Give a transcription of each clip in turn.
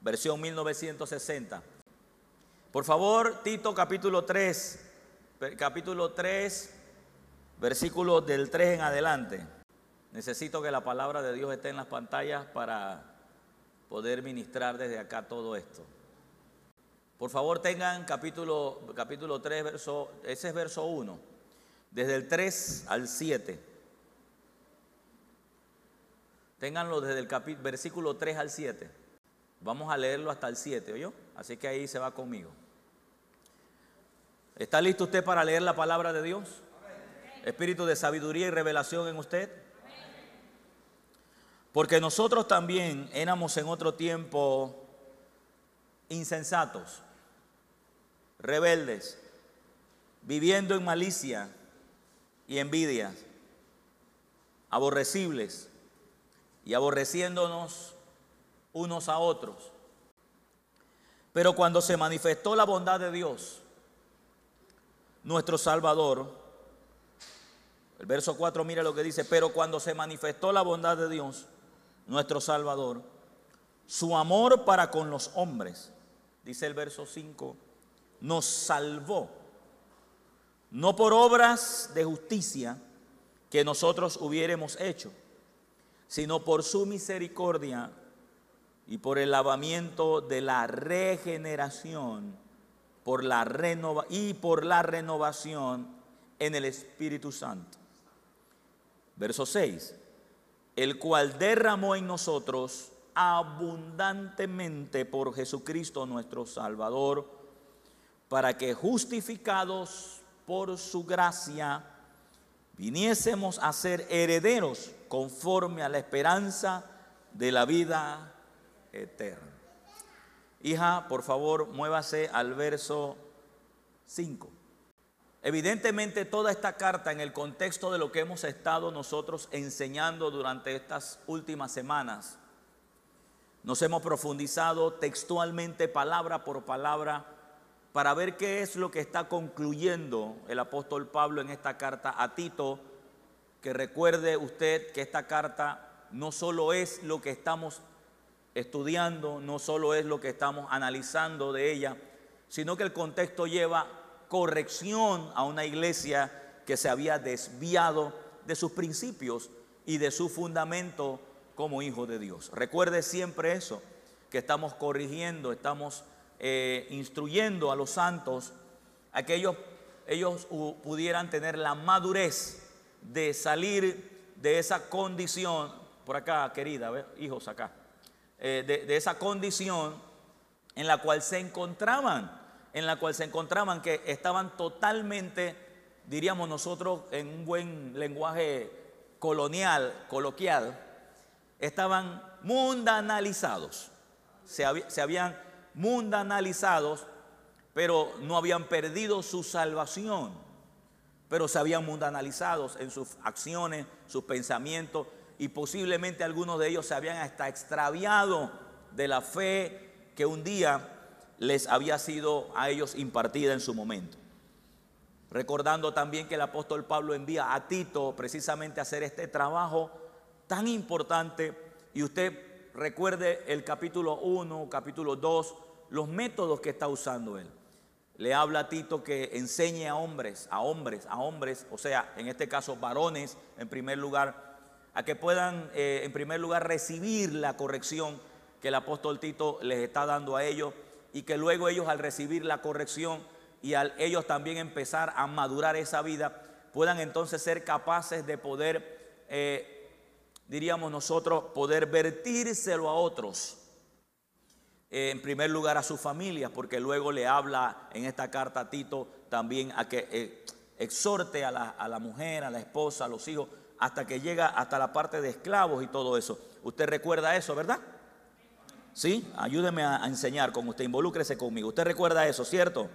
versión 1960. Por favor, Tito capítulo 3, capítulo 3, versículos del 3 en adelante. Necesito que la palabra de Dios esté en las pantallas para poder ministrar desde acá todo esto. Por favor, tengan capítulo, capítulo 3, verso, ese es verso 1, desde el 3 al 7. Ténganlo desde el versículo 3 al 7. Vamos a leerlo hasta el 7, ¿oyó? Así que ahí se va conmigo. ¿Está listo usted para leer la palabra de Dios? Espíritu de sabiduría y revelación en usted. Porque nosotros también éramos en otro tiempo insensatos, rebeldes, viviendo en malicia y envidia, aborrecibles y aborreciéndonos unos a otros. Pero cuando se manifestó la bondad de Dios, nuestro Salvador, el verso 4 mira lo que dice, pero cuando se manifestó la bondad de Dios, nuestro Salvador, su amor para con los hombres, dice el verso 5, nos salvó, no por obras de justicia que nosotros hubiéramos hecho, sino por su misericordia y por el lavamiento de la regeneración por la y por la renovación en el Espíritu Santo. Verso 6 el cual derramó en nosotros abundantemente por Jesucristo nuestro Salvador, para que justificados por su gracia, viniésemos a ser herederos conforme a la esperanza de la vida eterna. Hija, por favor, muévase al verso 5. Evidentemente toda esta carta en el contexto de lo que hemos estado nosotros enseñando durante estas últimas semanas, nos hemos profundizado textualmente palabra por palabra para ver qué es lo que está concluyendo el apóstol Pablo en esta carta a Tito, que recuerde usted que esta carta no solo es lo que estamos estudiando, no solo es lo que estamos analizando de ella, sino que el contexto lleva corrección a una iglesia que se había desviado de sus principios y de su fundamento como hijo de Dios. Recuerde siempre eso, que estamos corrigiendo, estamos eh, instruyendo a los santos a que ellos, ellos pudieran tener la madurez de salir de esa condición, por acá querida, hijos acá, eh, de esa condición en la cual se encontraban en la cual se encontraban que estaban totalmente, diríamos nosotros en un buen lenguaje colonial, coloquial, estaban mundanalizados. Se, se habían mundanalizados, pero no habían perdido su salvación, pero se habían mundanalizados en sus acciones, sus pensamientos, y posiblemente algunos de ellos se habían hasta extraviado de la fe que un día les había sido a ellos impartida en su momento. Recordando también que el apóstol Pablo envía a Tito precisamente a hacer este trabajo tan importante y usted recuerde el capítulo 1, capítulo 2, los métodos que está usando él. Le habla a Tito que enseñe a hombres, a hombres, a hombres, o sea, en este caso varones en primer lugar, a que puedan eh, en primer lugar recibir la corrección que el apóstol Tito les está dando a ellos y que luego ellos al recibir la corrección y al ellos también empezar a madurar esa vida, puedan entonces ser capaces de poder, eh, diríamos nosotros, poder vertírselo a otros. Eh, en primer lugar a sus familias, porque luego le habla en esta carta a Tito también a que exhorte a la, a la mujer, a la esposa, a los hijos, hasta que llega hasta la parte de esclavos y todo eso. Usted recuerda eso, ¿verdad? ¿Sí? Ayúdeme a, enseñar con usted, involúcrese conmigo. Usted recuerda eso, ¿cierto?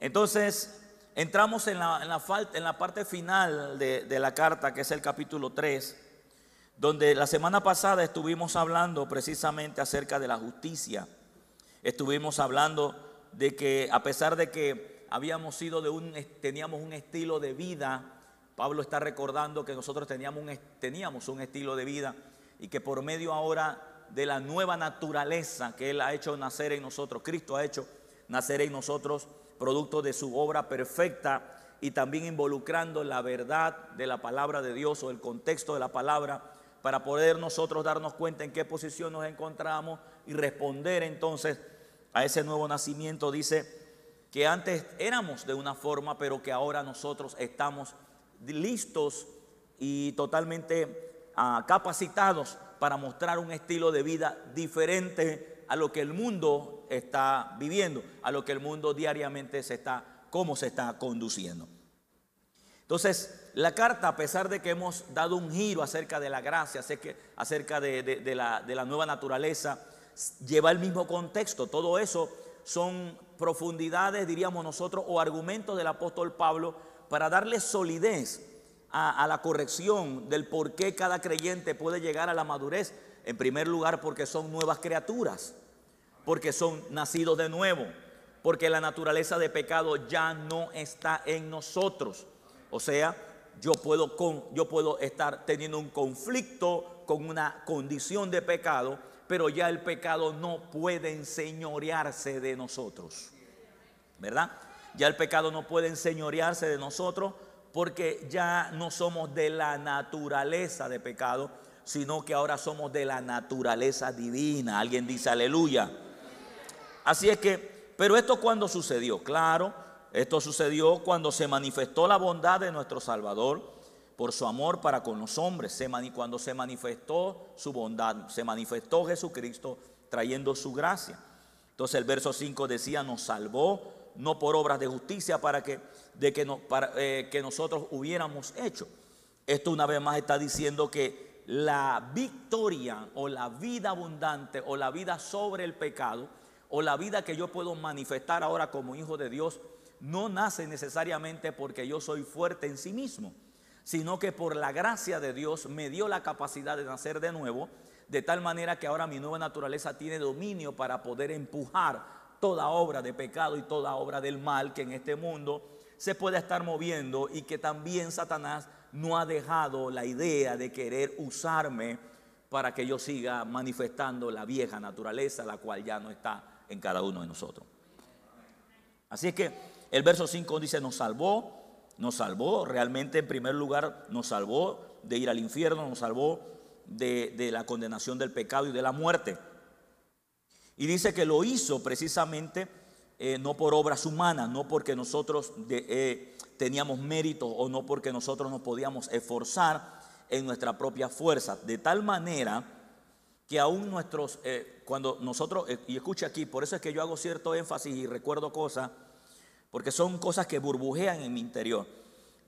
Entonces, entramos en la, en la, parte final de, de la carta, que es el capítulo 3, donde la semana pasada estuvimos hablando precisamente acerca de la justicia. Estuvimos hablando de que a pesar de que habíamos sido de un, teníamos un estilo de vida, Pablo está recordando que nosotros teníamos un, teníamos un estilo de vida y que por medio ahora de la nueva naturaleza que Él ha hecho nacer en nosotros, Cristo ha hecho nacer en nosotros, producto de su obra perfecta y también involucrando la verdad de la palabra de Dios o el contexto de la palabra para poder nosotros darnos cuenta en qué posición nos encontramos y responder entonces a ese nuevo nacimiento. Dice que antes éramos de una forma, pero que ahora nosotros estamos listos y totalmente ah, capacitados para mostrar un estilo de vida diferente a lo que el mundo está viviendo, a lo que el mundo diariamente se está, cómo se está conduciendo. Entonces, la carta, a pesar de que hemos dado un giro acerca de la gracia, acerca de, la, de la nueva naturaleza, lleva el mismo contexto. Todo eso son profundidades, diríamos nosotros, o argumentos del apóstol Pablo para darle solidez a, la corrección del por qué cada creyente puede llegar a la madurez. En primer lugar, porque son nuevas criaturas, porque son nacidos de nuevo, porque la naturaleza de pecado ya no está en nosotros. O sea, yo puedo, con, yo puedo estar teniendo un conflicto con una condición de pecado, pero ya el pecado no puede enseñorearse de nosotros. ¿Verdad? Ya el pecado no puede enseñorearse de nosotros porque ya no somos de la naturaleza de pecado, sino que ahora somos de la naturaleza divina. Alguien dice aleluya. Así es que, pero esto cuando sucedió, claro, esto sucedió cuando se manifestó la bondad de nuestro Salvador por su amor para con los hombres. Cuando se manifestó su bondad, se manifestó Jesucristo trayendo su gracia. Entonces el verso 5 decía, nos salvó no por obras de justicia para que de que, no, para, eh, que nosotros hubiéramos hecho. Esto una vez más está diciendo que la victoria o la vida abundante o la vida sobre el pecado o la vida que yo puedo manifestar ahora como hijo de Dios no nace necesariamente porque yo soy fuerte en sí mismo, sino que por la gracia de Dios me dio la capacidad de nacer de nuevo, de tal manera que ahora mi nueva naturaleza tiene dominio para poder empujar toda obra de pecado y toda obra del mal que en este mundo se puede estar moviendo y que también Satanás no ha dejado la idea de querer usarme para que yo siga manifestando la vieja naturaleza, la cual ya no está en cada uno de nosotros. Así es que el verso 5 dice, nos salvó, nos salvó, realmente en primer lugar nos salvó de ir al infierno, nos salvó de, de la condenación del pecado y de la muerte. Y dice que lo hizo precisamente eh, no por obras humanas, no porque nosotros eh, teníamos mérito o no porque nosotros nos podíamos esforzar en nuestra propia fuerza, de tal manera que aún nuestros, eh, cuando nosotros, y escucha aquí, por eso es que yo hago cierto énfasis y recuerdo cosas, porque son cosas que burbujean en mi interior.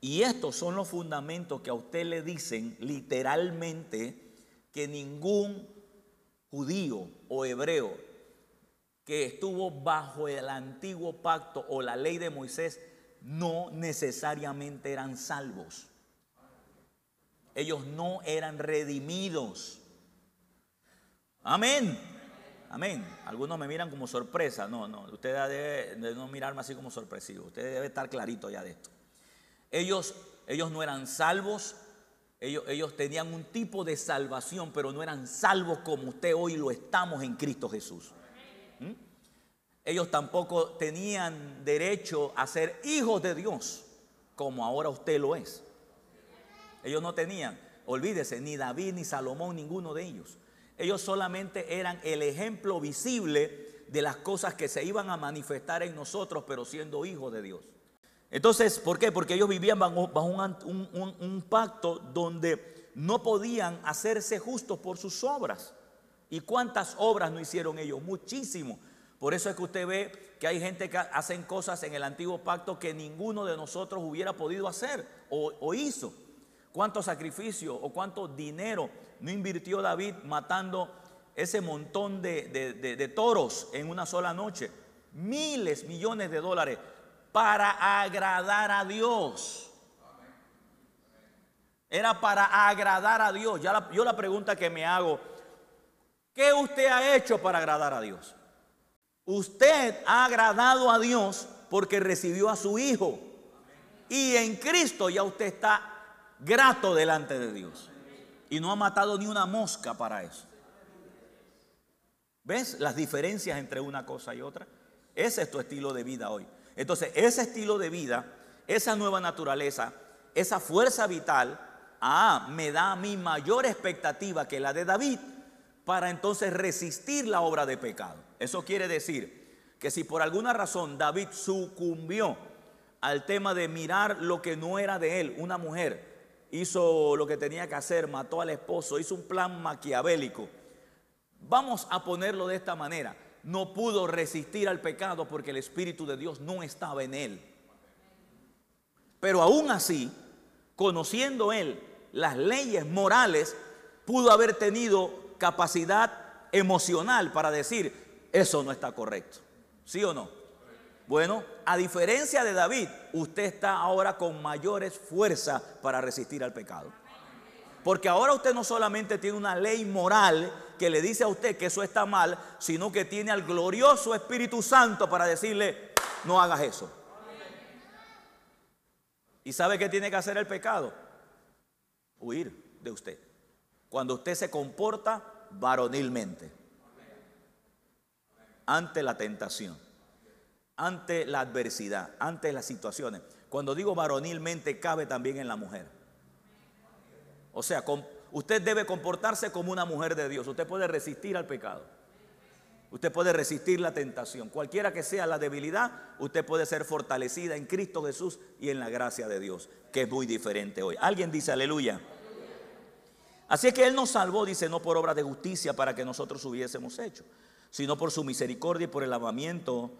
Y estos son los fundamentos que a usted le dicen literalmente que ningún judío o hebreo que estuvo bajo el antiguo pacto o la ley de Moisés no necesariamente eran salvos. Ellos no eran redimidos. Amén. Amén. Algunos me miran como sorpresa. No, no. Usted debe, no mirarme así como sorpresivo. Usted debe estar clarito ya de esto. Ellos, ellos no eran salvos. Ellos, ellos tenían un tipo de salvación, pero no eran salvos como usted hoy lo estamos en Cristo Jesús. ¿Mm? Ellos tampoco tenían derecho a ser hijos de Dios, como ahora usted lo es. Ellos no tenían, olvídese, ni David ni Salomón, ninguno de ellos. Ellos solamente eran el ejemplo visible de las cosas que se iban a manifestar en nosotros, pero siendo hijos de Dios. Entonces, ¿por qué? Porque ellos vivían bajo, un, un pacto donde no podían hacerse justos por sus obras. ¿Y cuántas obras no hicieron ellos? Muchísimo. Por eso es que usted ve que hay gente que hacen cosas en el antiguo pacto que ninguno de nosotros hubiera podido hacer o, hizo. ¿Cuánto sacrificio o cuánto dinero no invirtió David matando ese montón de, toros en una sola noche? Miles, millones de dólares para agradar a Dios. Era para agradar a Dios. Yo la pregunta que me hago, ¿qué usted ha hecho para agradar a Dios? Usted ha agradado a Dios porque recibió a su Hijo. Y en Cristo ya usted está grato delante de Dios. Y no ha matado ni una mosca para eso. ¿Ves las diferencias entre una cosa y otra? Ese es tu estilo de vida hoy. Entonces, ese estilo de vida, esa nueva naturaleza, esa fuerza vital, ah, me da a mí mayor expectativa que la de David para entonces resistir la obra de pecado. Eso quiere decir que si por alguna razón David sucumbió al tema de mirar lo que no era de él, una mujer, hizo lo que tenía que hacer, mató al esposo, hizo un plan maquiavélico. Vamos a ponerlo de esta manera. No pudo resistir al pecado porque el Espíritu de Dios no estaba en él. Pero aún así, conociendo él las leyes morales, pudo haber tenido capacidad emocional para decir, eso no está correcto. ¿Sí o no? Bueno, a diferencia de David, usted está ahora con mayores fuerzas para resistir al pecado. Porque ahora usted no solamente tiene una ley moral que le dice a usted que eso está mal, sino que tiene al glorioso Espíritu Santo para decirle, no hagas eso. ¿Y sabe qué tiene que hacer el pecado? Huir de usted. Cuando usted se comporta varonilmente ante la tentación ante la adversidad, ante las situaciones. Cuando digo varonilmente, cabe también en la mujer. O sea, usted debe comportarse como una mujer de Dios. Usted puede resistir al pecado. Usted puede resistir la tentación. Cualquiera que sea la debilidad, usted puede ser fortalecida en Cristo Jesús y en la gracia de Dios, que es muy diferente hoy. Alguien dice aleluya. Así es que Él nos salvó, dice, no por obra de justicia para que nosotros hubiésemos hecho, sino por su misericordia y por el lavamiento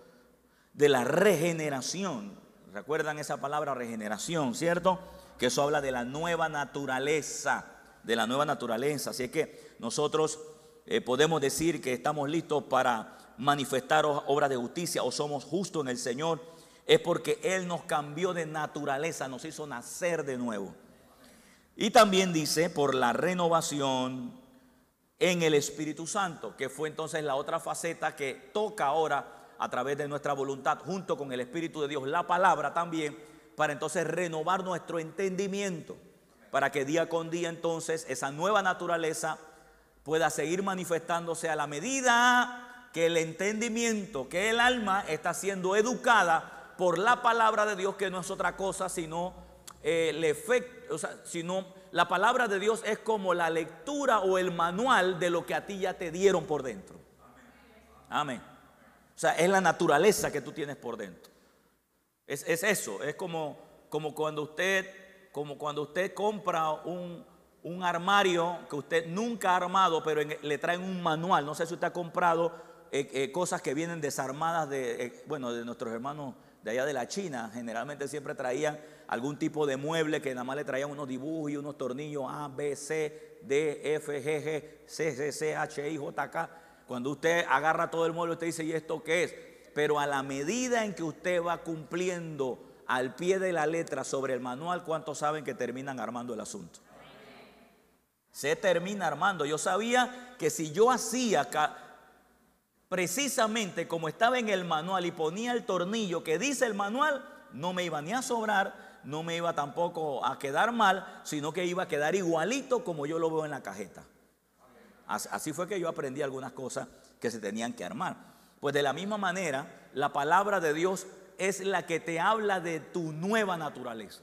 de la regeneración. ¿Recuerdan esa palabra regeneración, cierto? Que eso habla de la nueva naturaleza, de la nueva naturaleza. Así es que nosotros eh, podemos decir que estamos listos para manifestar obras de justicia o somos justos en el Señor. Es porque Él nos cambió de naturaleza, nos hizo nacer de nuevo. Y también dice por la renovación en el Espíritu Santo, que fue entonces la otra faceta que toca ahora a través de nuestra voluntad, junto con el Espíritu de Dios, la palabra también, para entonces renovar nuestro entendimiento, para que día con día entonces esa nueva naturaleza pueda seguir manifestándose a la medida que el entendimiento, que el alma está siendo educada por la palabra de Dios, que no es otra cosa sino el efecto, o sea, sino la palabra de Dios es como la lectura o el manual de lo que a ti ya te dieron por dentro. Amén. O sea, es la naturaleza que tú tienes por dentro. Es, eso, es como, como, cuando usted, como cuando usted compra un, armario que usted nunca ha armado, pero le traen un manual. No sé si usted ha comprado eh, eh, cosas que vienen desarmadas de, eh, bueno, de nuestros hermanos de allá de la China. Generalmente siempre traían algún tipo de mueble que nada más le traían unos dibujos y unos tornillos A, B, C, D, F, G, G, C, C, C, H, I, J, K. Cuando usted agarra todo el mueble, usted dice, ¿y esto qué es? Pero a la medida en que usted va cumpliendo al pie de la letra sobre el manual, ¿cuántos saben que terminan armando el asunto? Se termina armando. Yo sabía que si yo hacía precisamente como estaba en el manual y ponía el tornillo que dice el manual, no me iba ni a sobrar, no me iba tampoco a quedar mal, sino que iba a quedar igualito como yo lo veo en la cajeta. Así fue que yo aprendí algunas cosas que se tenían que armar. Pues de la misma manera, la palabra de Dios es la que te habla de tu nueva naturaleza.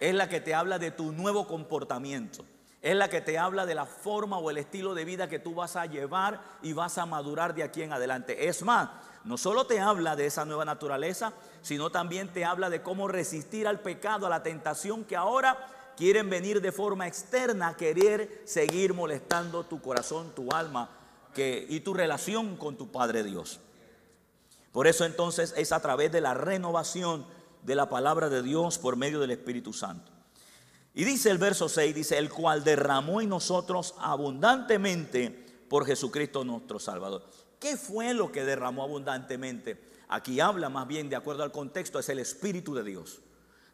Es la que te habla de tu nuevo comportamiento. Es la que te habla de la forma o el estilo de vida que tú vas a llevar y vas a madurar de aquí en adelante. Es más, no solo te habla de esa nueva naturaleza, sino también te habla de cómo resistir al pecado, a la tentación que ahora quieren venir de forma externa a querer seguir molestando tu corazón, tu alma y tu relación con tu Padre Dios. Por eso entonces es a través de la renovación de la palabra de Dios por medio del Espíritu Santo. Y dice el verso 6, dice, el cual derramó en nosotros abundantemente por Jesucristo nuestro Salvador. ¿Qué fue lo que derramó abundantemente? Aquí habla más bien, de acuerdo al contexto, es el Espíritu de Dios.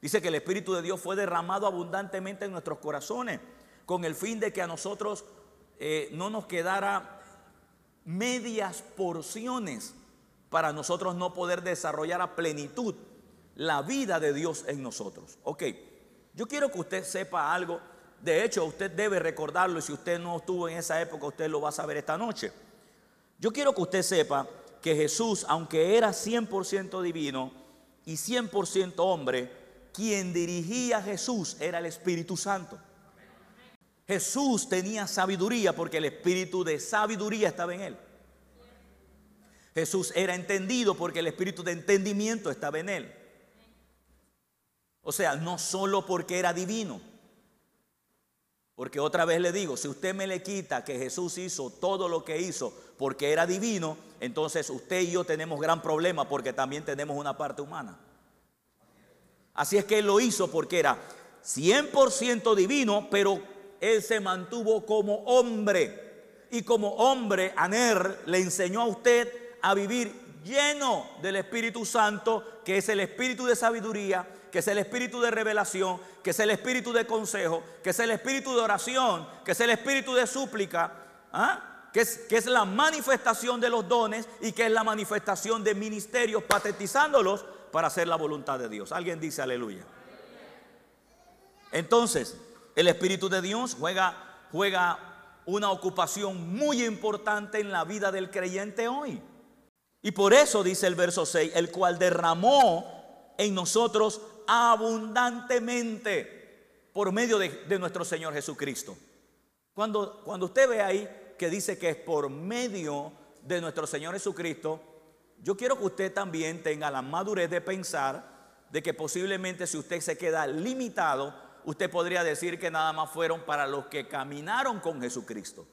Dice que el Espíritu de Dios fue derramado abundantemente en nuestros corazones con el fin de que a nosotros eh, no nos quedara medias porciones para nosotros no poder desarrollar a plenitud la vida de Dios en nosotros. Ok, yo quiero que usted sepa algo. De hecho, usted debe recordarlo y si usted no estuvo en esa época, usted lo va a saber esta noche. Yo quiero que usted sepa que Jesús, aunque era 100% divino y 100% hombre, quien dirigía a Jesús era el Espíritu Santo. Jesús tenía sabiduría porque el espíritu de sabiduría estaba en él. Jesús era entendido porque el espíritu de entendimiento estaba en él. O sea, no solo porque era divino. Porque otra vez le digo, si usted me le quita que Jesús hizo todo lo que hizo porque era divino, entonces usted y yo tenemos gran problema porque también tenemos una parte humana. Así es que él lo hizo porque era 100% divino, pero él se mantuvo como hombre. Y como hombre, Aner le enseñó a usted a vivir lleno del Espíritu Santo, que es el espíritu de sabiduría, que es el espíritu de revelación, que es el espíritu de consejo, que es el espíritu de oración, que es el espíritu de súplica, ¿ah? que, es, la manifestación de los dones y que es la manifestación de ministerios, patetizándolos para hacer la voluntad de Dios. Alguien dice aleluya. Entonces, el Espíritu de Dios juega una ocupación muy importante en la vida del creyente hoy. Y por eso dice el verso 6, el cual derramó en nosotros abundantemente por medio de, de nuestro Señor Jesucristo. Cuando, cuando usted ve ahí que dice que es por medio de nuestro Señor Jesucristo, yo quiero que usted también tenga la madurez de pensar de que posiblemente si usted se queda limitado usted podría decir que nada más fueron para los que caminaron con Jesucristo.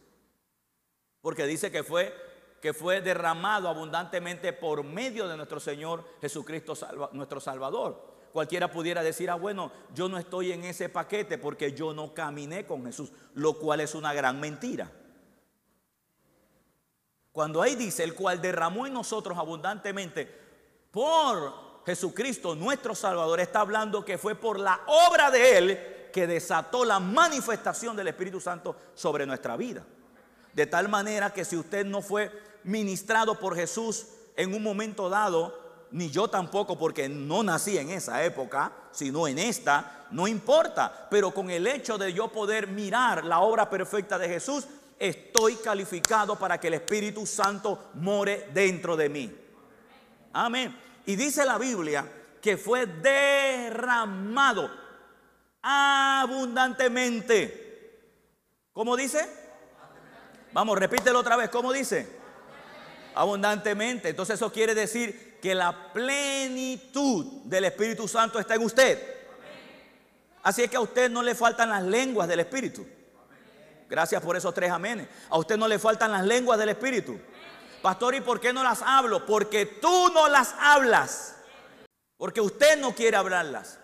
Porque dice que fue que fue derramado abundantemente por medio de nuestro Señor Jesucristo nuestro Salvador. Cualquiera pudiera decir, ah, bueno, yo no estoy en ese paquete porque yo no caminé con Jesús, lo cual es una gran mentira. Cuando ahí dice, el cual derramó en nosotros abundantemente por Jesucristo, nuestro Salvador, está hablando que fue por la obra de Él que desató la manifestación del Espíritu Santo sobre nuestra vida. De tal manera que si usted no fue ministrado por Jesús en un momento dado, ni yo tampoco, porque no nací en esa época, sino en esta, no importa. Pero con el hecho de yo poder mirar la obra perfecta de Jesús, estoy calificado para que el Espíritu Santo more dentro de mí. Amén. Y dice la Biblia que fue derramado abundantemente. ¿Cómo dice? Vamos, repítelo otra vez. ¿Cómo dice? Abundantemente. Entonces eso quiere decir que la plenitud del Espíritu Santo está en usted. Así es que a usted no le faltan las lenguas del Espíritu. Gracias por esos tres amenes. A usted no le faltan las lenguas del Espíritu. Pastor, ¿y por qué no las hablo? Porque tú no las hablas. Porque usted no quiere hablarlas.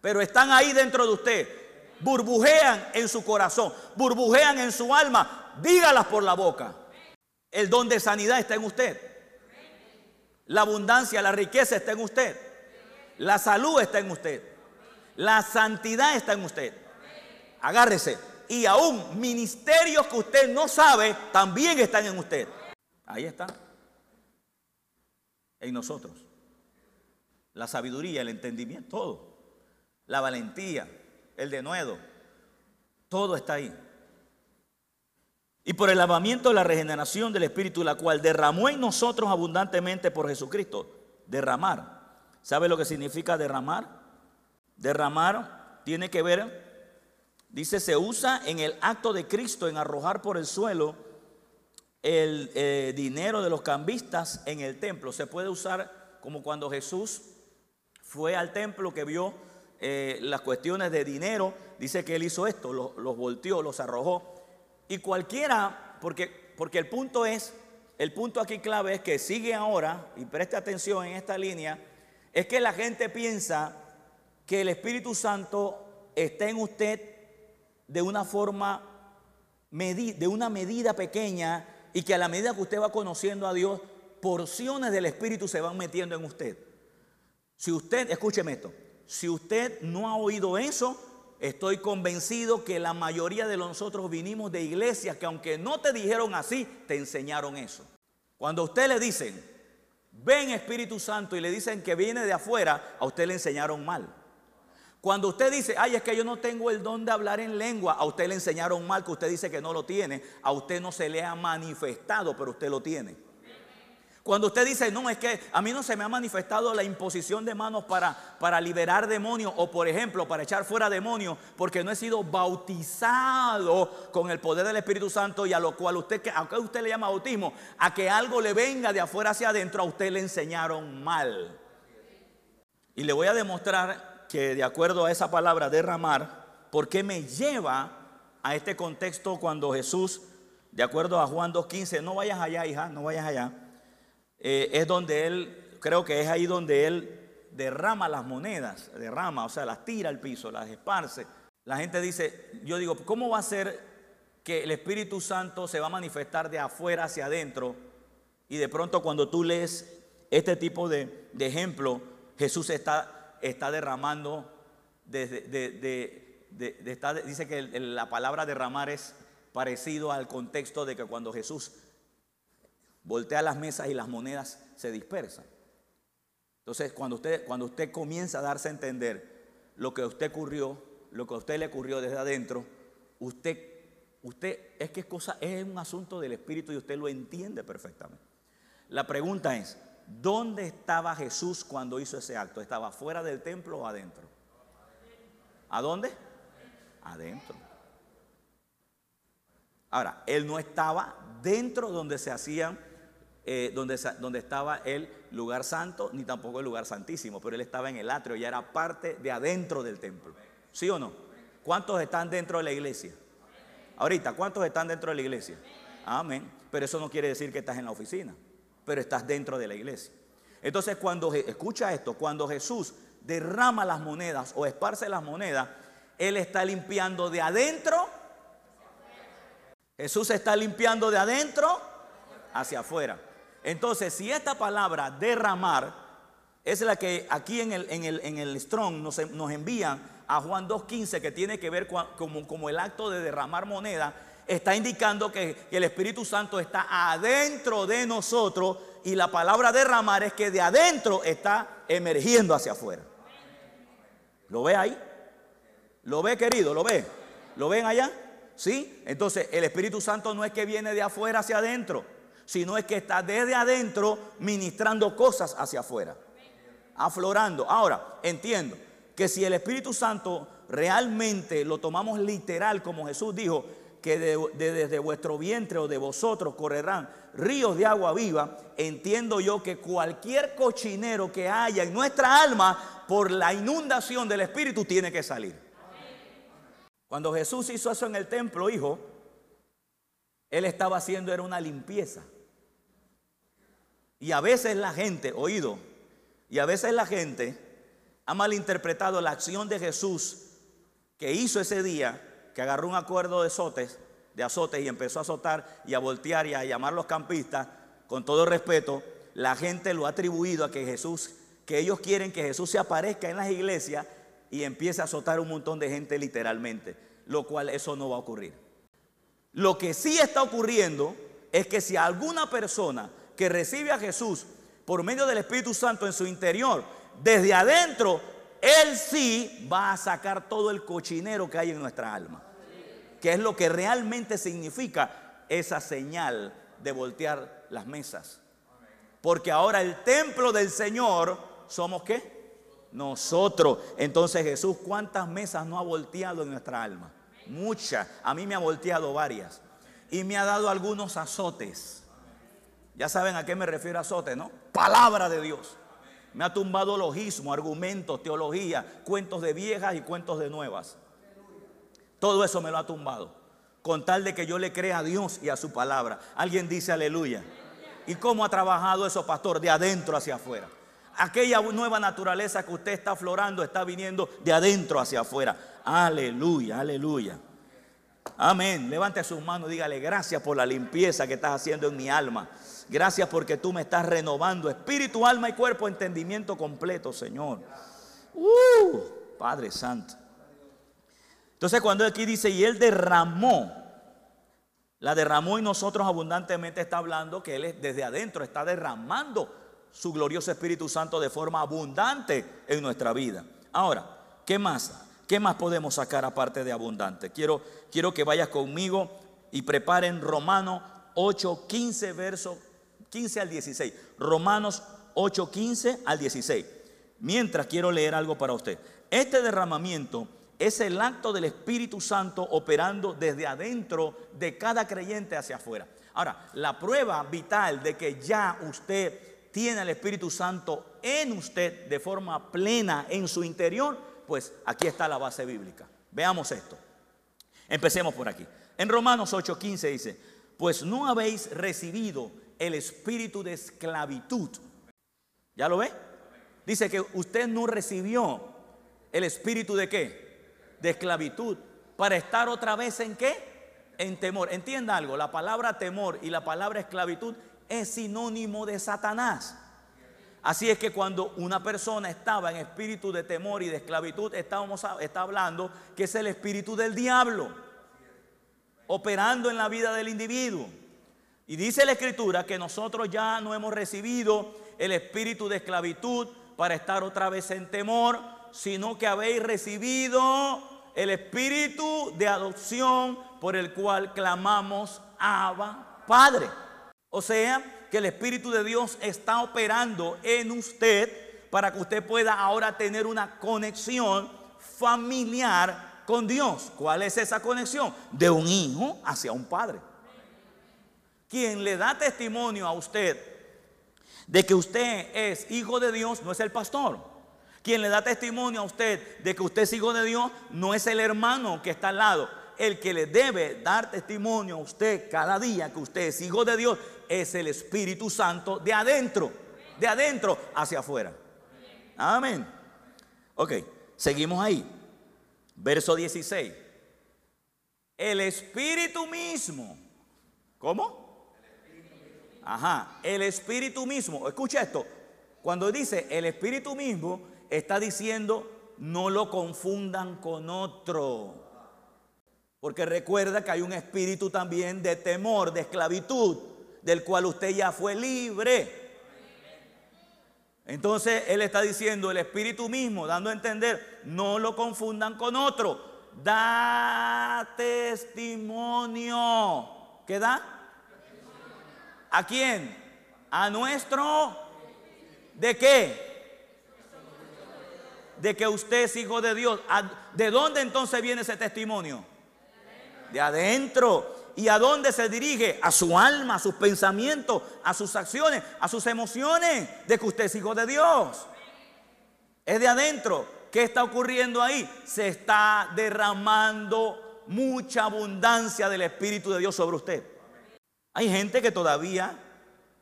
Pero están ahí dentro de usted. Burbujean en su corazón. Burbujean en su alma. Dígalas por la boca. El don de sanidad está en usted. La abundancia, la riqueza está en usted. La salud está en usted. La santidad está en usted. Agárrese. Y aún ministerios que usted no sabe también están en usted. Ahí está. En nosotros. La sabiduría, el entendimiento, todo. La valentía, el denuedo. Todo está ahí. Y por el lavamiento de la regeneración del Espíritu, la cual derramó en nosotros abundantemente por Jesucristo. Derramar. ¿Sabe lo que significa derramar? Derramar tiene que ver, dice, se usa en el acto de Cristo en arrojar por el suelo el eh, dinero de los cambistas en el templo. Se puede usar como cuando Jesús fue al templo que vio eh, las cuestiones de dinero. Dice que él hizo esto, los, volteó, los arrojó. Y cualquiera, porque, porque el punto es, el punto aquí clave es que sigue ahora, y preste atención en esta línea, es que la gente piensa que el Espíritu Santo está en usted de una forma, de una medida pequeña y que a la medida que usted va conociendo a Dios, porciones del Espíritu se van metiendo en usted. Si usted, escúcheme esto, si usted no ha oído eso, estoy convencido que la mayoría de nosotros vinimos de iglesias que aunque no te dijeron así, te enseñaron eso. Cuando a usted le dicen, ven Espíritu Santo y le dicen que viene de afuera, a usted le enseñaron mal. Cuando usted dice, ay, es que yo no tengo el don de hablar en lengua, a usted le enseñaron mal que usted dice que no lo tiene, a usted no se le ha manifestado, pero usted lo tiene. Cuando usted dice, no, es que a mí no se me ha manifestado la imposición de manos para, para liberar demonios o, por ejemplo, para echar fuera demonios, porque no he sido bautizado con el poder del Espíritu Santo y a lo cual usted, a que usted le llama bautismo, a que algo le venga de afuera hacia adentro, a usted le enseñaron mal. Y le voy a demostrar que de acuerdo a esa palabra derramar, ¿por qué me lleva a este contexto cuando Jesús, de acuerdo a Juan 2.15, no vayas allá, hija, no vayas allá eh, es donde él, creo que es ahí donde él derrama las monedas, derrama, o sea, las tira al piso, las esparce. La gente dice, yo digo, ¿cómo va a ser que el Espíritu Santo se va a manifestar de afuera hacia adentro? Y de pronto cuando tú lees este tipo de, ejemplo, Jesús está, está derramando, dice que la palabra derramar es parecido al contexto de que cuando Jesús voltea las mesas y las monedas se dispersan. Entonces, cuando usted, cuando usted comienza a darse a entender lo que a usted ocurrió, lo que a usted le ocurrió desde adentro, usted, usted es que es cosa, es un asunto del Espíritu y usted lo entiende perfectamente. La pregunta es, ¿dónde estaba Jesús cuando hizo ese acto? ¿Estaba fuera del templo o adentro? ¿A dónde? Adentro. Ahora, él no estaba dentro donde se hacían eh, donde, donde estaba el lugar santo, ni tampoco el lugar santísimo, pero él estaba en el atrio, ya era parte de adentro del templo. ¿Sí o no? ¿Cuántos están dentro de la iglesia? Ahorita, ¿cuántos están dentro de la iglesia? Amén. Pero eso no quiere decir que estás en la oficina, pero estás dentro de la iglesia. Entonces, cuando escucha esto, cuando Jesús derrama las monedas o esparce las monedas, Él está limpiando de adentro. Jesús está limpiando de adentro hacia afuera. Entonces, si esta palabra derramar es la que aquí en el, en el, en el Strong nos, nos, envían a Juan 2.15, que tiene que ver como, como el acto de derramar moneda, está indicando que, que el Espíritu Santo está adentro de nosotros y la palabra derramar es que de adentro está emergiendo hacia afuera. ¿Lo ve ahí? ¿Lo ve querido? ¿Lo ve? ¿Lo ven allá? ¿Sí? Entonces el Espíritu Santo no es que viene de afuera hacia adentro sino es que está desde adentro ministrando cosas hacia afuera, aflorando. Ahora, entiendo que si el Espíritu Santo realmente lo tomamos literal, como Jesús dijo, que desde vuestro vientre o de vosotros correrán ríos de agua viva, entiendo yo que cualquier cochinero que haya en nuestra alma por la inundación del Espíritu tiene que salir. Cuando Jesús hizo eso en el templo, hijo, él estaba haciendo era una limpieza. Y a veces la gente, oído, y a veces la gente ha malinterpretado la acción de Jesús que hizo ese día, que agarró un acuerdo de azotes, de azotes y empezó a azotar y a voltear y a llamar a los campistas, con todo respeto, la gente lo ha atribuido a que Jesús, que ellos quieren que Jesús se aparezca en las iglesias y empiece a azotar un montón de gente literalmente, lo cual eso no va a ocurrir. Lo que sí está ocurriendo es que si alguna persona que recibe a Jesús por medio del Espíritu Santo en su interior, desde adentro, Él sí va a sacar todo el cochinero que hay en nuestra alma. Que es lo que realmente significa esa señal de voltear las mesas. Porque ahora el templo del Señor somos qué? Nosotros. Entonces Jesús, ¿cuántas mesas no ha volteado en nuestra alma? Muchas. A mí me ha volteado varias. Y me ha dado algunos azotes. Ya saben a qué me refiero azote, ¿no? Palabra de Dios. Me ha tumbado logismo, argumentos, teología, cuentos de viejas y cuentos de nuevas. Todo eso me lo ha tumbado. Con tal de que yo le crea a Dios y a su palabra. Alguien dice aleluya. ¿Y cómo ha trabajado eso, pastor? De adentro hacia afuera. Aquella nueva naturaleza que usted está aflorando está viniendo de adentro hacia afuera. Aleluya, aleluya. Amén. Levante sus manos y dígale gracias por la limpieza que estás haciendo en mi alma. Gracias porque tú me estás renovando espíritu, alma y cuerpo, entendimiento completo, Señor. Uh, Padre Santo. Entonces cuando aquí dice, y Él derramó, la derramó y nosotros abundantemente está hablando que Él desde adentro está derramando su glorioso Espíritu Santo de forma abundante en nuestra vida. Ahora, ¿qué más? ¿Qué más podemos sacar aparte de abundante? Quiero, quiero que vayas conmigo y preparen Romanos 8, 15, verso 15 al 16. Romanos 8, 15 al 16. Mientras quiero leer algo para usted. Este derramamiento es el acto del Espíritu Santo operando desde adentro de cada creyente hacia afuera. Ahora, la prueba vital de que ya usted tiene el Espíritu Santo en usted de forma plena en su interior, pues aquí está la base bíblica. Veamos esto. Empecemos por aquí. En Romanos 8:15 dice, pues no habéis recibido el espíritu de esclavitud. ¿Ya lo ve? Dice que usted no recibió el espíritu de qué? De esclavitud. Para estar otra vez en qué? En temor. Entienda algo, la palabra temor y la palabra esclavitud es sinónimo de Satanás. Así es que cuando una persona estaba en espíritu de temor y de esclavitud, estábamos, está hablando que es el espíritu del diablo, operando en la vida del individuo. Y dice la escritura que nosotros ya no hemos recibido el espíritu de esclavitud para estar otra vez en temor, sino que habéis recibido el espíritu de adopción por el cual clamamos Abba Padre. O sea, que el Espíritu de Dios está operando en usted para que usted pueda ahora tener una conexión familiar con Dios. ¿Cuál es esa conexión? De un hijo hacia un padre. Quien le da testimonio a usted de que usted es hijo de Dios no es el pastor. Quien le da testimonio a usted de que usted es hijo de Dios no es el hermano que está al lado. El que le debe dar testimonio a usted cada día que usted es hijo de Dios es el Espíritu Santo de adentro, de adentro hacia afuera. Amén. Ok, seguimos ahí. Verso 16. El Espíritu mismo. ¿Cómo? Ajá, el Espíritu mismo. Escucha esto. Cuando dice el Espíritu mismo, está diciendo no lo confundan con otro. Porque recuerda que hay un espíritu también de temor, de esclavitud del cual usted ya fue libre. Entonces Él está diciendo el Espíritu mismo, dando a entender, no lo confundan con otro. Da testimonio. ¿Qué da? ¿A quién? A nuestro. ¿De qué? De que usted es hijo de Dios. ¿De dónde entonces viene ese testimonio? De adentro. ¿Y a dónde se dirige? A su alma, a sus pensamientos, a sus acciones, a sus emociones de que usted es hijo de Dios. Es de adentro. ¿Qué está ocurriendo ahí? Se está derramando mucha abundancia del Espíritu de Dios sobre usted. Hay gente que todavía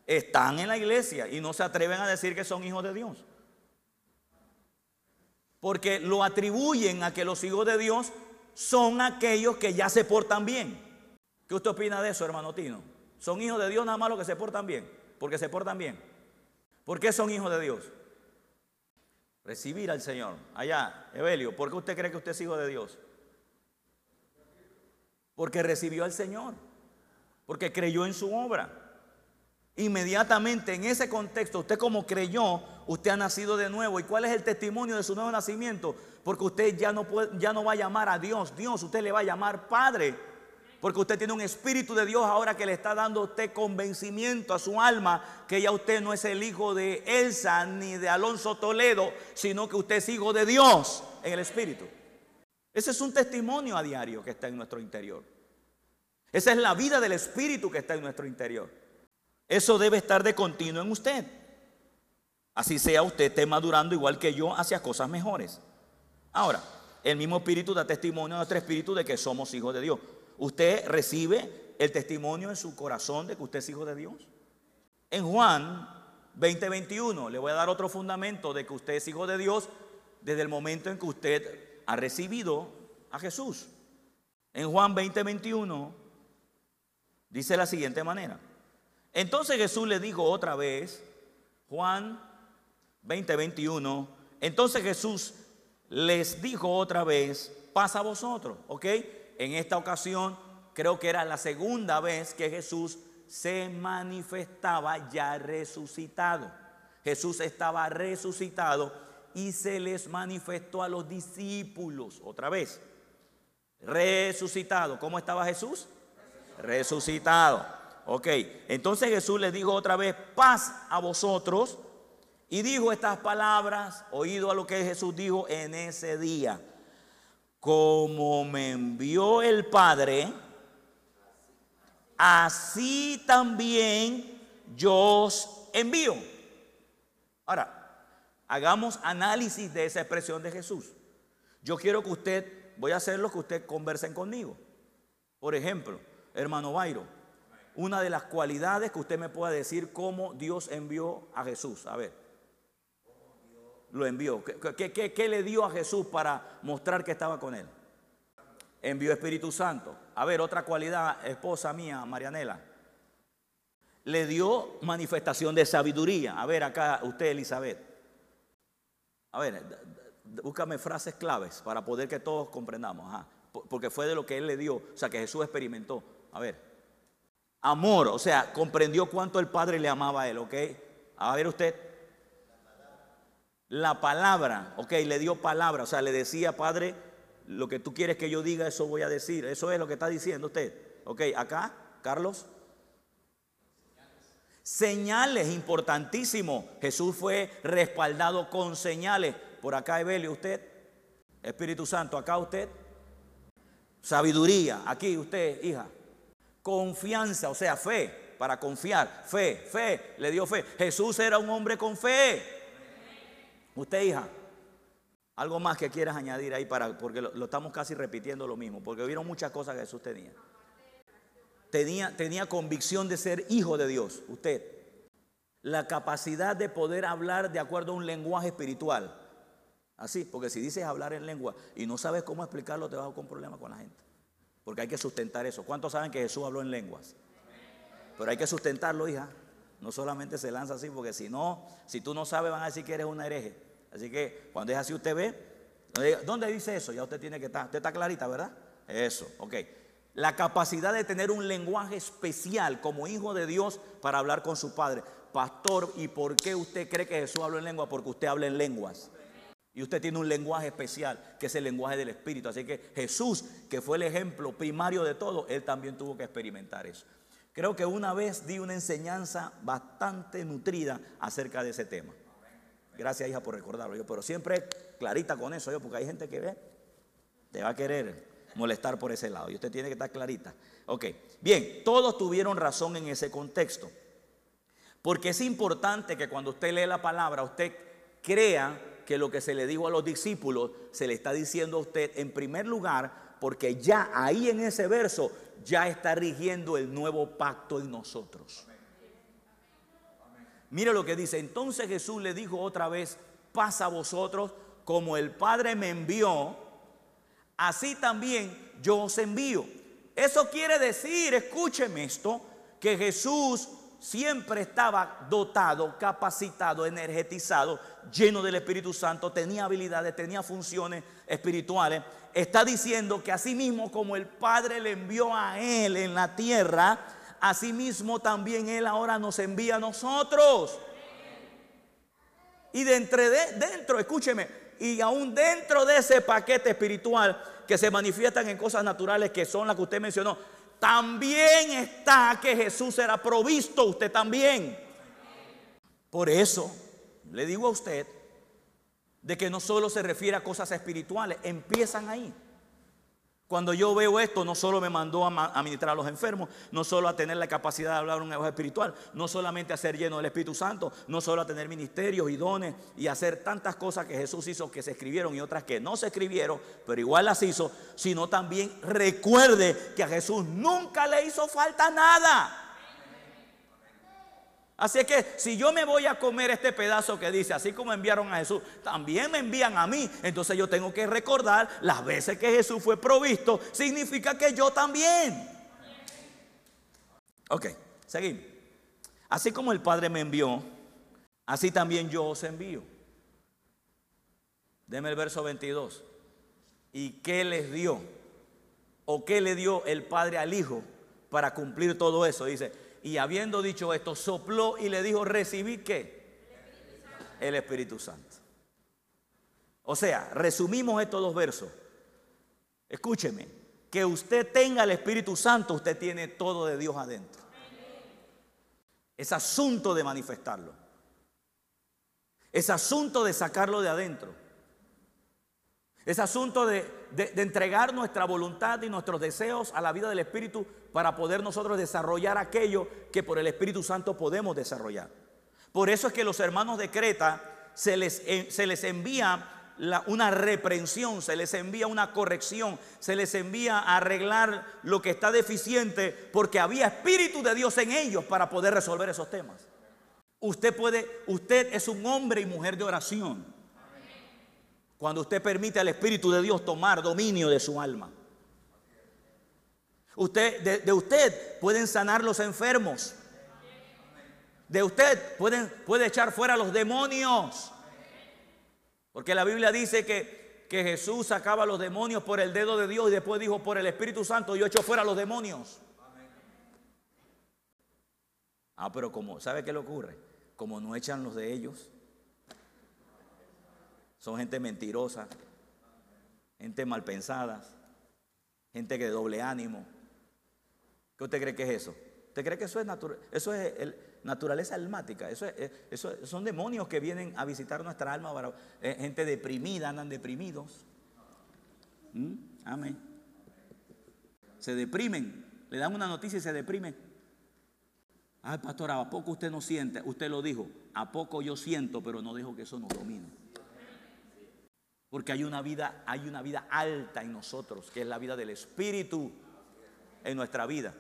están en la iglesia y no se atreven a decir que son hijos de Dios. Porque lo atribuyen a que los hijos de Dios son aquellos que ya se portan bien. ¿Qué usted opina de eso, hermano Tino? ¿Son hijos de Dios nada más los que se portan bien? Porque se portan bien. ¿Por qué son hijos de Dios? Recibir al Señor. Allá, Evelio, ¿por qué usted cree que usted es hijo de Dios? Porque recibió al Señor. Porque creyó en su obra. Inmediatamente en ese contexto, usted como creyó, usted ha nacido de nuevo. ¿Y cuál es el testimonio de su nuevo nacimiento? Porque usted ya no, ya no va a llamar a Dios, Dios, usted le va a llamar Padre. Porque usted tiene un Espíritu de Dios ahora que le está dando usted convencimiento a su alma que ya usted no es el hijo de Elsa ni de Alonso Toledo, sino que usted es hijo de Dios en el Espíritu. Ese es un testimonio a diario que está en nuestro interior. Esa es la vida del Espíritu que está en nuestro interior. Eso debe estar de continuo en usted. Así sea usted esté madurando igual que yo hacia cosas mejores. Ahora, el mismo Espíritu da testimonio a nuestro Espíritu de que somos hijos de Dios. ¿Usted recibe el testimonio en su corazón de que usted es hijo de Dios? En Juan 20:21 le voy a dar otro fundamento de que usted es hijo de Dios desde el momento en que usted ha recibido a Jesús. En Juan 20:21 dice la siguiente manera. Entonces Jesús le dijo otra vez, Juan 20:21, entonces Jesús les dijo otra vez, pasa a vosotros, ¿ok? en esta ocasión creo que era la segunda vez que Jesús se manifestaba ya resucitado. Jesús estaba resucitado y se les manifestó a los discípulos. Otra vez, resucitado. ¿Cómo estaba Jesús? Resucitado. Ok, entonces Jesús les dijo otra vez, paz a vosotros. Y dijo estas palabras, oído a lo que Jesús dijo en ese día. Como me envió el Padre, así también yo os envío. Ahora, hagamos análisis de esa expresión de Jesús. Yo quiero que usted, voy a hacer lo que usted conversen conmigo. Por ejemplo, hermano Bairo, una de las cualidades que usted me pueda decir cómo Dios envió a Jesús. A ver, lo envió. ¿Qué, qué le dio a Jesús para mostrar que estaba con él? Envió Espíritu Santo. A ver, otra cualidad, esposa mía, Marianela. Le dio manifestación de sabiduría. A ver, acá usted, Elizabeth. A ver, búscame frases claves para poder que todos comprendamos. Porque fue de lo que él le dio, o sea, que Jesús experimentó. A ver, amor, o sea, comprendió cuánto el Padre le amaba a él, ¿ok? A ver usted. La palabra, ok, le dio palabra, o sea, le decía, Padre, lo que tú quieres que yo diga, eso voy a decir. Eso es lo que está diciendo usted. Ok, acá, Carlos. Señales, importantísimo. Jesús fue respaldado con señales. Por acá, Evelio, usted. Espíritu Santo, acá usted. Sabiduría, aquí usted, hija. Confianza, o sea, fe, para confiar. Fe, fe, le dio fe. Jesús era un hombre con fe. Usted, hija. Algo más que quieras añadir ahí para, porque lo, estamos casi repitiendo lo mismo, porque vieron muchas cosas que Jesús tenía. Tenía, tenía convicción de ser hijo de Dios, usted. La capacidad de poder hablar de acuerdo a un lenguaje espiritual. Así, porque si dices hablar en lengua y no sabes cómo explicarlo, te vas a con problemas con la gente. Porque hay que sustentar eso. ¿Cuántos saben que Jesús habló en lenguas? Pero hay que sustentarlo, hija. No solamente se lanza así, porque si no, si tú no sabes, van a decir que eres una hereje. Así que cuando es así, usted ve, ¿dónde dice eso? Ya usted tiene que estar, usted está clarita, ¿verdad? Eso, ok. La capacidad de tener un lenguaje especial como hijo de Dios para hablar con su padre. Pastor, ¿y por qué usted cree que Jesús habló en lengua? Porque usted habla en lenguas. Y usted tiene un lenguaje especial, que es el lenguaje del Espíritu. Así que Jesús, que fue el ejemplo primario de todo, él también tuvo que experimentar eso. Creo que una vez di una enseñanza bastante nutrida acerca de ese tema. Gracias, hija, por recordarlo. Yo, pero siempre clarita con eso, yo, porque hay gente que ve, te va a querer molestar por ese lado. Y usted tiene que estar clarita. Ok, bien, todos tuvieron razón en ese contexto. Porque es importante que cuando usted lee la palabra, usted crea que lo que se le dijo a los discípulos se le está diciendo a usted en primer lugar, porque ya ahí en ese verso ya está rigiendo el nuevo pacto en nosotros. Mire lo que dice. Entonces Jesús le dijo otra vez, pasa a vosotros, como el Padre me envió, así también yo os envío. Eso quiere decir, escúcheme esto, que Jesús siempre estaba dotado, capacitado, energetizado, lleno del Espíritu Santo, tenía habilidades, tenía funciones espirituales. Está diciendo que así mismo como el Padre le envió a él en la tierra, asimismo también Él ahora nos envía a nosotros. Y de entre de, dentro, escúcheme, y aún dentro de ese paquete espiritual que se manifiestan en cosas naturales que son las que usted mencionó, también está que Jesús será provisto, usted también. Por eso le digo a usted de que no solo se refiere a cosas espirituales, empiezan ahí. Cuando yo veo esto, no solo me mandó a ministrar a los enfermos, no solo a tener la capacidad de hablar un lenguaje espiritual, no solamente a ser lleno del Espíritu Santo, no solo a tener ministerios y dones y hacer tantas cosas que Jesús hizo que se escribieron y otras que no se escribieron, pero igual las hizo, sino también recuerde que a Jesús nunca le hizo falta nada. Así que si yo me voy a comer este pedazo que dice, así como enviaron a Jesús, también me envían a mí. Entonces yo tengo que recordar las veces que Jesús fue provisto, significa que yo también. Ok, seguimos. Así como el Padre me envió, así también yo os envío. Deme el verso 22. ¿Y qué les dio? ¿O qué le dio el Padre al Hijo para cumplir todo eso? Dice, y habiendo dicho esto, sopló y le dijo, recibí qué? El Espíritu Santo. O sea, resumimos estos dos versos. Escúcheme, que usted tenga el Espíritu Santo, usted tiene todo de Dios adentro. Es asunto de manifestarlo. Es asunto de sacarlo de adentro. Es asunto de, entregar nuestra voluntad y nuestros deseos a la vida del Espíritu para poder nosotros desarrollar aquello que por el Espíritu Santo podemos desarrollar. Por eso es que los hermanos de Creta se les, se les envía una reprensión, se les envía una corrección, se les envía a arreglar lo que está deficiente porque había Espíritu de Dios en ellos para poder resolver esos temas. Usted puede, usted es un hombre y mujer de oración. Cuando usted permite al Espíritu de Dios tomar dominio de su alma. Usted, de, usted pueden sanar los enfermos. De usted pueden, puede echar fuera los demonios. Porque la Biblia dice que, que Jesús sacaba los demonios por el dedo de Dios y después dijo por el Espíritu Santo yo echo fuera los demonios. Ah, pero como, ¿sabe qué le ocurre? Como no echan los de ellos, son gente mentirosa, gente mal pensada, gente que de doble ánimo. ¿Qué usted cree que es eso? ¿Usted cree que eso es, eso es naturaleza almática? Eso, eso son demonios que vienen a visitar nuestra alma, para, eh, gente deprimida, andan deprimidos. ¿Mm? Amén. Se deprimen, le dan una noticia y se deprimen. Ay, pastor, ¿a poco usted no siente? Usted lo dijo, a poco yo siento, pero no dejo que eso nos domine. Porque hay una vida, hay una vida alta en nosotros, que es la vida del Espíritu en nuestra vida.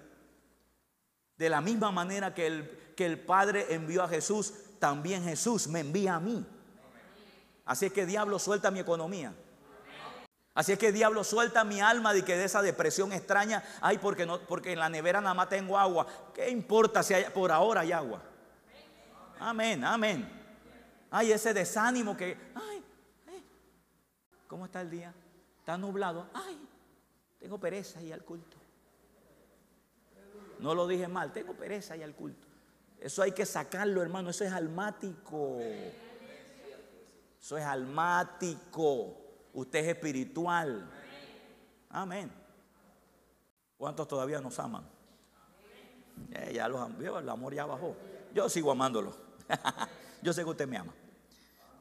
De la misma manera que el, que el Padre envió a Jesús, también Jesús me envía a mí. Así es que diablo suelta mi economía. Así es que diablo suelta mi alma de que de esa depresión extraña, ay, porque porque en la nevera nada más tengo agua. ¿Qué importa si por ahora hay agua? Amén, amén. Ay, ese desánimo que, ¿Cómo está el día? Está nublado. Ay, tengo pereza y al culto. No lo dije mal, tengo pereza y al culto. Eso hay que sacarlo, hermano. Eso es almático. Eso es almático. Usted es espiritual. Amén. ¿Cuántos todavía nos aman? Eh, ya los el amor ya bajó. Yo sigo amándolo. Yo sé que usted me ama.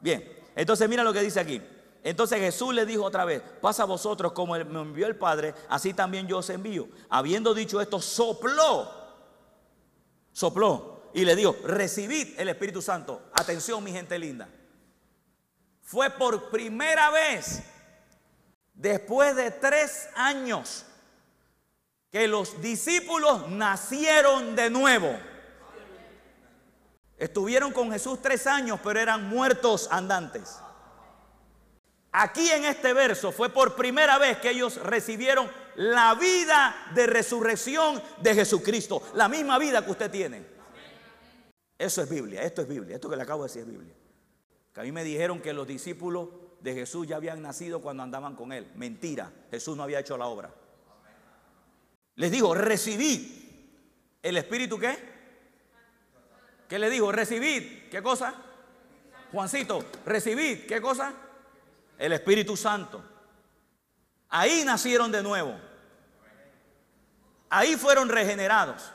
Bien, entonces mira lo que dice aquí. Entonces Jesús le dijo otra vez, pasa a vosotros como me envió el Padre, así también yo os envío. Habiendo dicho esto, sopló, sopló y le dijo, recibid el Espíritu Santo. Atención mi gente linda. Fue por primera vez, después de tres años, que los discípulos nacieron de nuevo. Estuvieron con Jesús tres años, pero eran muertos andantes. Aquí en este verso fue por primera vez que ellos recibieron la vida de resurrección de Jesucristo, la misma vida que usted tiene. Eso es Biblia, esto es Biblia, esto que le acabo de decir es Biblia. Que a mí me dijeron que los discípulos de Jesús ya habían nacido cuando andaban con él. Mentira, Jesús no había hecho la obra. Les digo, recibid el Espíritu qué? ¿Qué le digo? Recibid, ¿qué cosa? Juancito, recibid, ¿qué cosa? El Espíritu Santo. Ahí nacieron de nuevo. Ahí fueron regenerados.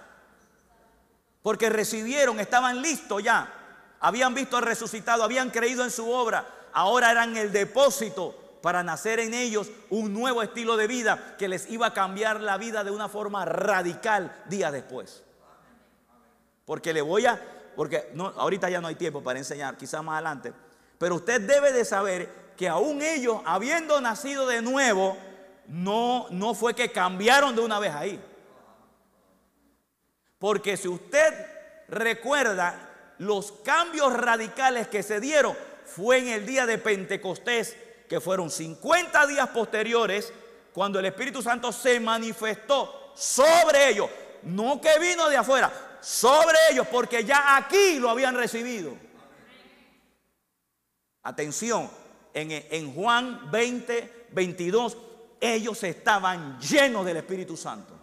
Porque recibieron, estaban listos ya. Habían visto al resucitado, habían creído en su obra. Ahora eran el depósito para nacer en ellos un nuevo estilo de vida que les iba a cambiar la vida de una forma radical días después. Porque le voy a, porque no, ahorita ya no hay tiempo para enseñar, quizás más adelante. Pero usted debe de saber que aún ellos, habiendo nacido de nuevo, no, no fue que cambiaron de una vez ahí. Porque si usted recuerda, los cambios radicales que se dieron fue en el día de Pentecostés, que fueron 50 días posteriores, cuando el Espíritu Santo se manifestó sobre ellos. No que vino de afuera, sobre ellos, porque ya aquí lo habían recibido. Atención, en, Juan 20, 22, ellos estaban llenos del Espíritu Santo.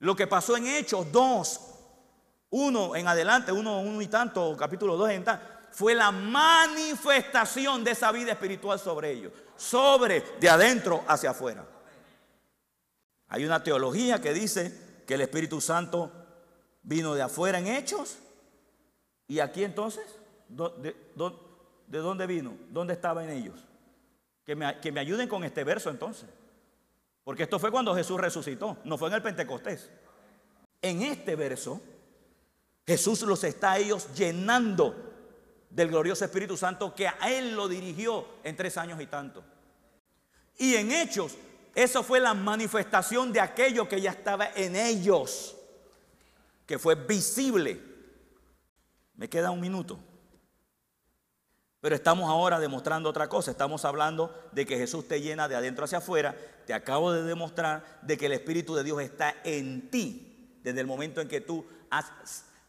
Lo que pasó en Hechos 2, 1 en adelante, 1, 1 y tanto, capítulo 2 en tanto, fue la manifestación de esa vida espiritual sobre ellos, sobre de adentro hacia afuera. Hay una teología que dice que el Espíritu Santo vino de afuera en hechos y aquí entonces, ¿de, dónde vino? ¿Dónde estaba en ellos? Que me, que me ayuden con este verso entonces. Porque esto fue cuando Jesús resucitó, no fue en el Pentecostés. En este verso, Jesús los está a ellos llenando del glorioso Espíritu Santo que a Él lo dirigió en tres años y tanto. Y en Hechos, eso fue la manifestación de aquello que ya estaba en ellos, que fue visible. Me queda un minuto. Pero estamos ahora demostrando otra cosa. Estamos hablando de que Jesús te llena de adentro hacia afuera. Te acabo de demostrar de que el Espíritu de Dios está en ti desde el momento en que tú has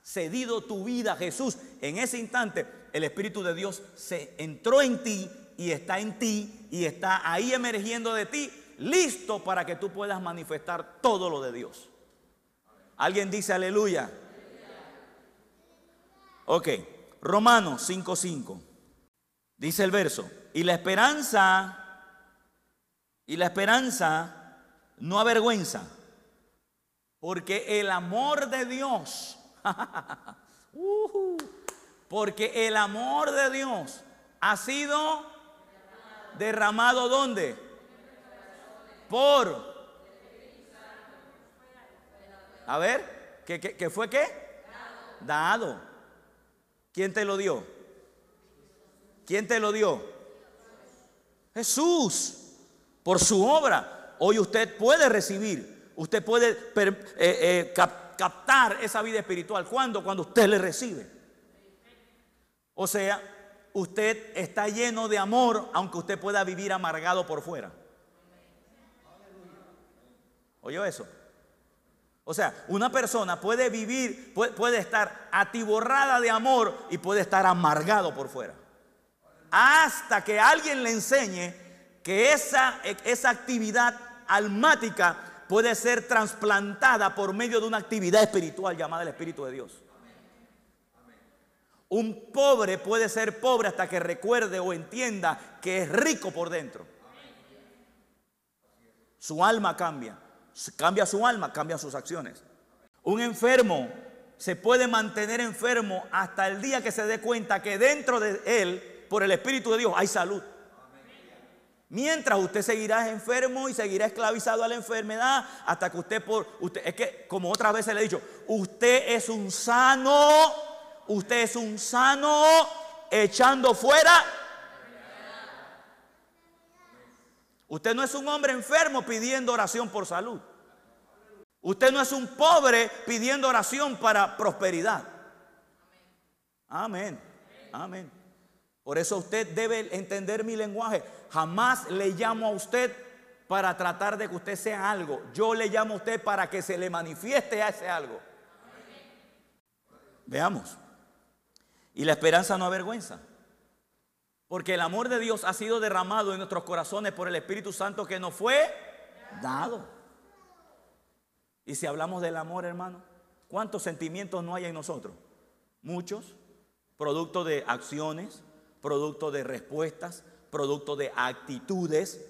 cedido tu vida a Jesús. En ese instante el Espíritu de Dios se entró en ti y está en ti y está ahí emergiendo de ti, listo para que tú puedas manifestar todo lo de Dios. ¿Alguien dice aleluya? Ok, Romanos 5.5. Dice el verso, y la esperanza, y la esperanza no avergüenza, porque el amor de Dios, porque el amor de Dios ha sido derramado ¿dónde? Por. A ver, ¿qué, qué fue qué? Dado. ¿Quién te lo dio? ¿Quién te lo dio? Jesús. Por su obra. Hoy usted puede recibir. Usted puede eh, eh, captar esa vida espiritual. ¿Cuándo? Cuando usted le recibe. O sea, usted está lleno de amor aunque usted pueda vivir amargado por fuera. ¿Oyó eso? O sea, una persona puede vivir, puede, puede, estar atiborrada de amor y puede estar amargado por fuera hasta que alguien le enseñe que esa, esa actividad almática puede ser trasplantada por medio de una actividad espiritual llamada el Espíritu de Dios. Un pobre puede ser pobre hasta que recuerde o entienda que es rico por dentro. Su alma cambia. Cambia su alma, cambian sus acciones. Un enfermo se puede mantener enfermo hasta el día que se dé cuenta que dentro de él por el Espíritu de Dios hay salud. Mientras usted seguirá enfermo y seguirá esclavizado a la enfermedad hasta que usted por usted es que como otras veces le he dicho, usted es un sano, usted es un sano echando fuera. Usted no es un hombre enfermo pidiendo oración por salud. Usted no es un pobre pidiendo oración para prosperidad. Amén. Amén. Por eso usted debe entender mi lenguaje. Jamás le llamo a usted para tratar de que usted sea algo. Yo le llamo a usted para que se le manifieste a ese algo. Veamos. Y la esperanza no avergüenza. Porque el amor de Dios ha sido derramado en nuestros corazones por el Espíritu Santo que nos fue dado. Y si hablamos del amor, hermano, ¿cuántos sentimientos no hay en nosotros? Muchos, producto de acciones, producto de respuestas, producto de actitudes,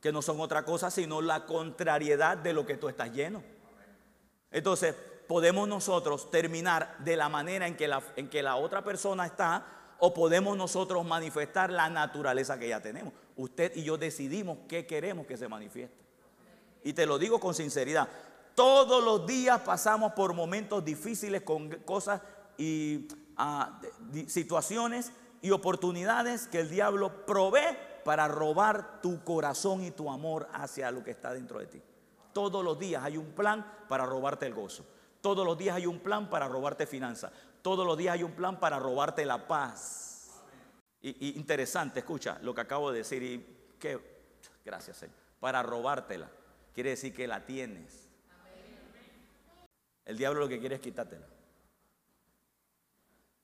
que no son otra cosa sino la contrariedad de lo que tú estás lleno. Entonces, podemos nosotros terminar de la manera en que la, en que la otra persona está o podemos nosotros manifestar la naturaleza que ya tenemos. Usted y yo decidimos qué queremos que se manifieste. Y te lo digo con sinceridad. Todos los días pasamos por momentos difíciles con cosas y situaciones y oportunidades que el diablo provee para robar tu corazón y tu amor hacia lo que está dentro de ti. Todos los días hay un plan para robarte el gozo. Todos los días hay un plan para robarte finanzas. Todos los días hay un plan para robarte la paz. Y, interesante, escucha lo que acabo de decir y que, gracias Señor, para robártela. Quiere decir que la tienes. El diablo lo que quiere es quitártela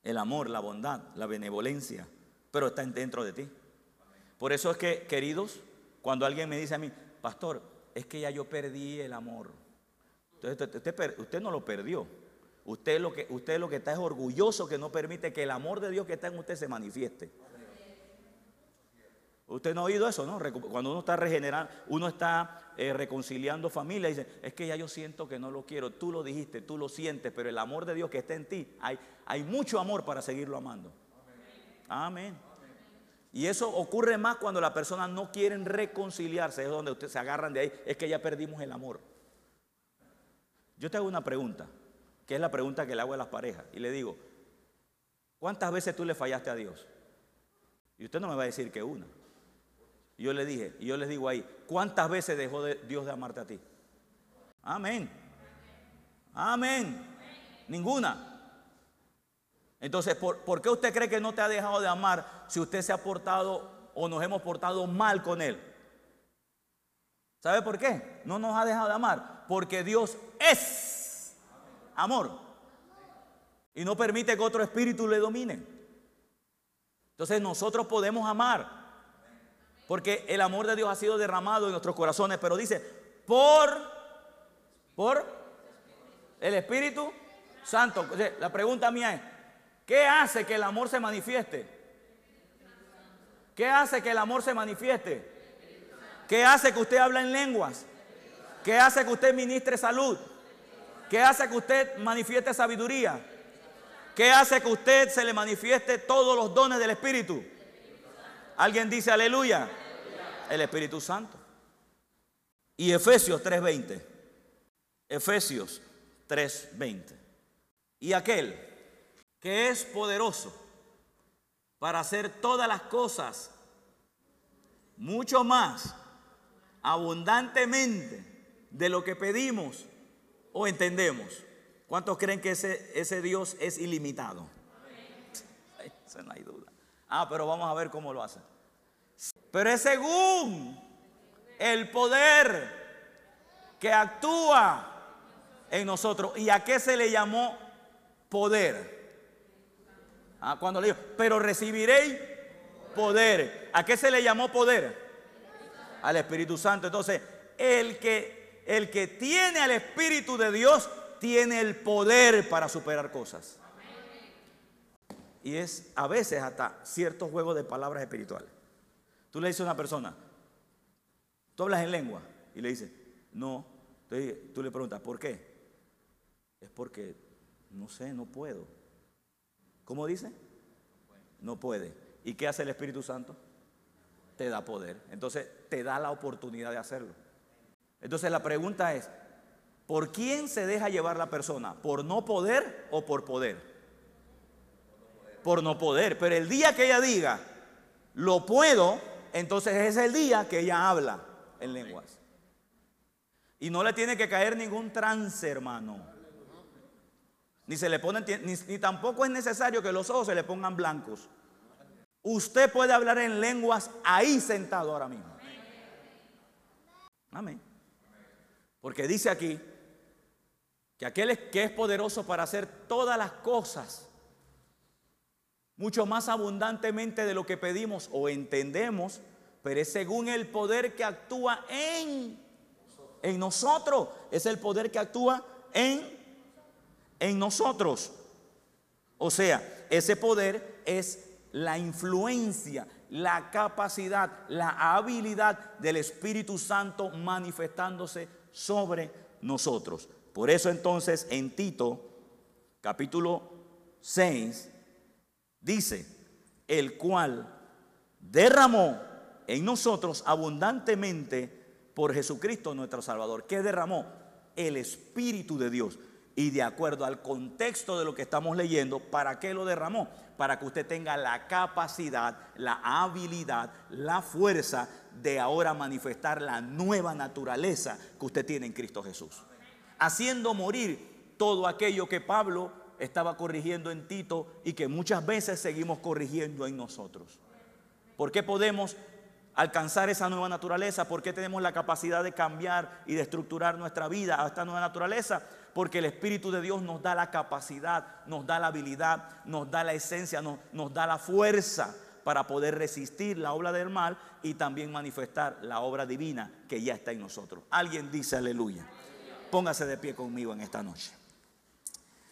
el amor, la bondad, la benevolencia, pero está dentro de ti. Por eso es que, queridos, cuando alguien me dice a mí, pastor, es que ya yo perdí el amor. Entonces, usted, usted no lo perdió. Usted lo, que, usted lo que está es orgulloso que no permite que el amor de Dios que está en usted se manifieste. Usted no ha oído eso, ¿no? Cuando uno está regenerando, uno está eh, reconciliando familia, dice, es que ya yo siento que no lo quiero. Tú lo dijiste, tú lo sientes, pero el amor de Dios que está en ti, hay, hay mucho amor para seguirlo amando. Amén. Y eso ocurre más cuando las personas no quieren reconciliarse, es donde ustedes se agarran de ahí, es que ya perdimos el amor. Yo te hago una pregunta, que es la pregunta que le hago a las parejas, y le digo, ¿cuántas veces tú le fallaste a Dios? Y usted no me va a decir que una. Yo le dije, y yo les digo ahí, ¿cuántas veces dejó Dios de amarte a ti? Amén. Amén. Ninguna. Entonces, ¿por, qué usted cree que no te ha dejado de amar si usted se ha portado o nos hemos portado mal con Él? ¿Sabe por qué? No nos ha dejado de amar. Porque Dios es amor. Y no permite que otro espíritu le domine. Entonces nosotros podemos amar. Porque el amor de Dios ha sido derramado en nuestros corazones. Pero dice, por, por el Espíritu Santo. La pregunta mía es, ¿Qué hace que el amor se manifieste? ¿Qué hace que el amor se manifieste? ¿Qué hace que usted hable en lenguas? ¿Qué hace que usted ministre salud? ¿Qué hace que usted manifieste sabiduría? ¿Qué hace que usted se le manifieste todos los dones del Espíritu? ¿Alguien dice aleluya? El Espíritu Santo. Y Efesios 3:20. Efesios 3:20. Y aquel que es poderoso para hacer todas las cosas mucho más abundantemente de lo que pedimos o entendemos. ¿Cuántos creen que ese, ese Dios es ilimitado? Eso no hay duda. Ah, pero vamos a ver cómo lo hace. Pero es según el poder que actúa en nosotros. ¿Y a qué se le llamó poder? Ah, cuando le dijo, pero recibiréis poder. ¿A qué se le llamó poder? Al Espíritu Santo. Entonces, el que, el que tiene al Espíritu de Dios tiene el poder para superar cosas. Y es a veces hasta ciertos juegos de palabras espirituales. Tú le dices a una persona, tú hablas en lengua, y le dices, no. Entonces, tú le preguntas, ¿por qué? Es porque, no sé, no puedo. ¿Cómo dice? No puede. ¿Y qué hace el Espíritu Santo? Te da poder. Entonces te da la oportunidad de hacerlo. Entonces la pregunta es, ¿por quién se deja llevar la persona? ¿Por no poder o por poder? Por no poder. Pero el día que ella diga, lo puedo, entonces es el día que ella habla en lenguas. Y no le tiene que caer ningún trance, hermano ni se le ni, tampoco es necesario que los ojos se le pongan blancos. Usted puede hablar en lenguas ahí sentado ahora mismo. Amén. Porque dice aquí que aquel que es poderoso para hacer todas las cosas, mucho más abundantemente de lo que pedimos o entendemos, pero es según el poder que actúa en, en nosotros. Es el poder que actúa en en nosotros. O sea, ese poder es la influencia, la capacidad, la habilidad del Espíritu Santo manifestándose sobre nosotros. Por eso entonces en Tito capítulo 6 dice, el cual derramó en nosotros abundantemente por Jesucristo nuestro Salvador. ¿Qué derramó? El Espíritu de Dios y de acuerdo al contexto de lo que estamos leyendo, ¿para qué lo derramó? Para que usted tenga la capacidad, la habilidad, la fuerza de ahora manifestar la nueva naturaleza que usted tiene en Cristo Jesús. Haciendo morir todo aquello que Pablo estaba corrigiendo en Tito y que muchas veces seguimos corrigiendo en nosotros. ¿Por qué podemos alcanzar esa nueva naturaleza? ¿Por qué tenemos la capacidad de cambiar y de estructurar nuestra vida a esta nueva naturaleza? porque el Espíritu de Dios nos da la capacidad, nos da la habilidad, nos da la esencia, nos, nos da la fuerza para poder resistir la obra del mal y también manifestar la obra divina que ya está en nosotros. Alguien dice aleluya. Póngase de pie conmigo en esta noche.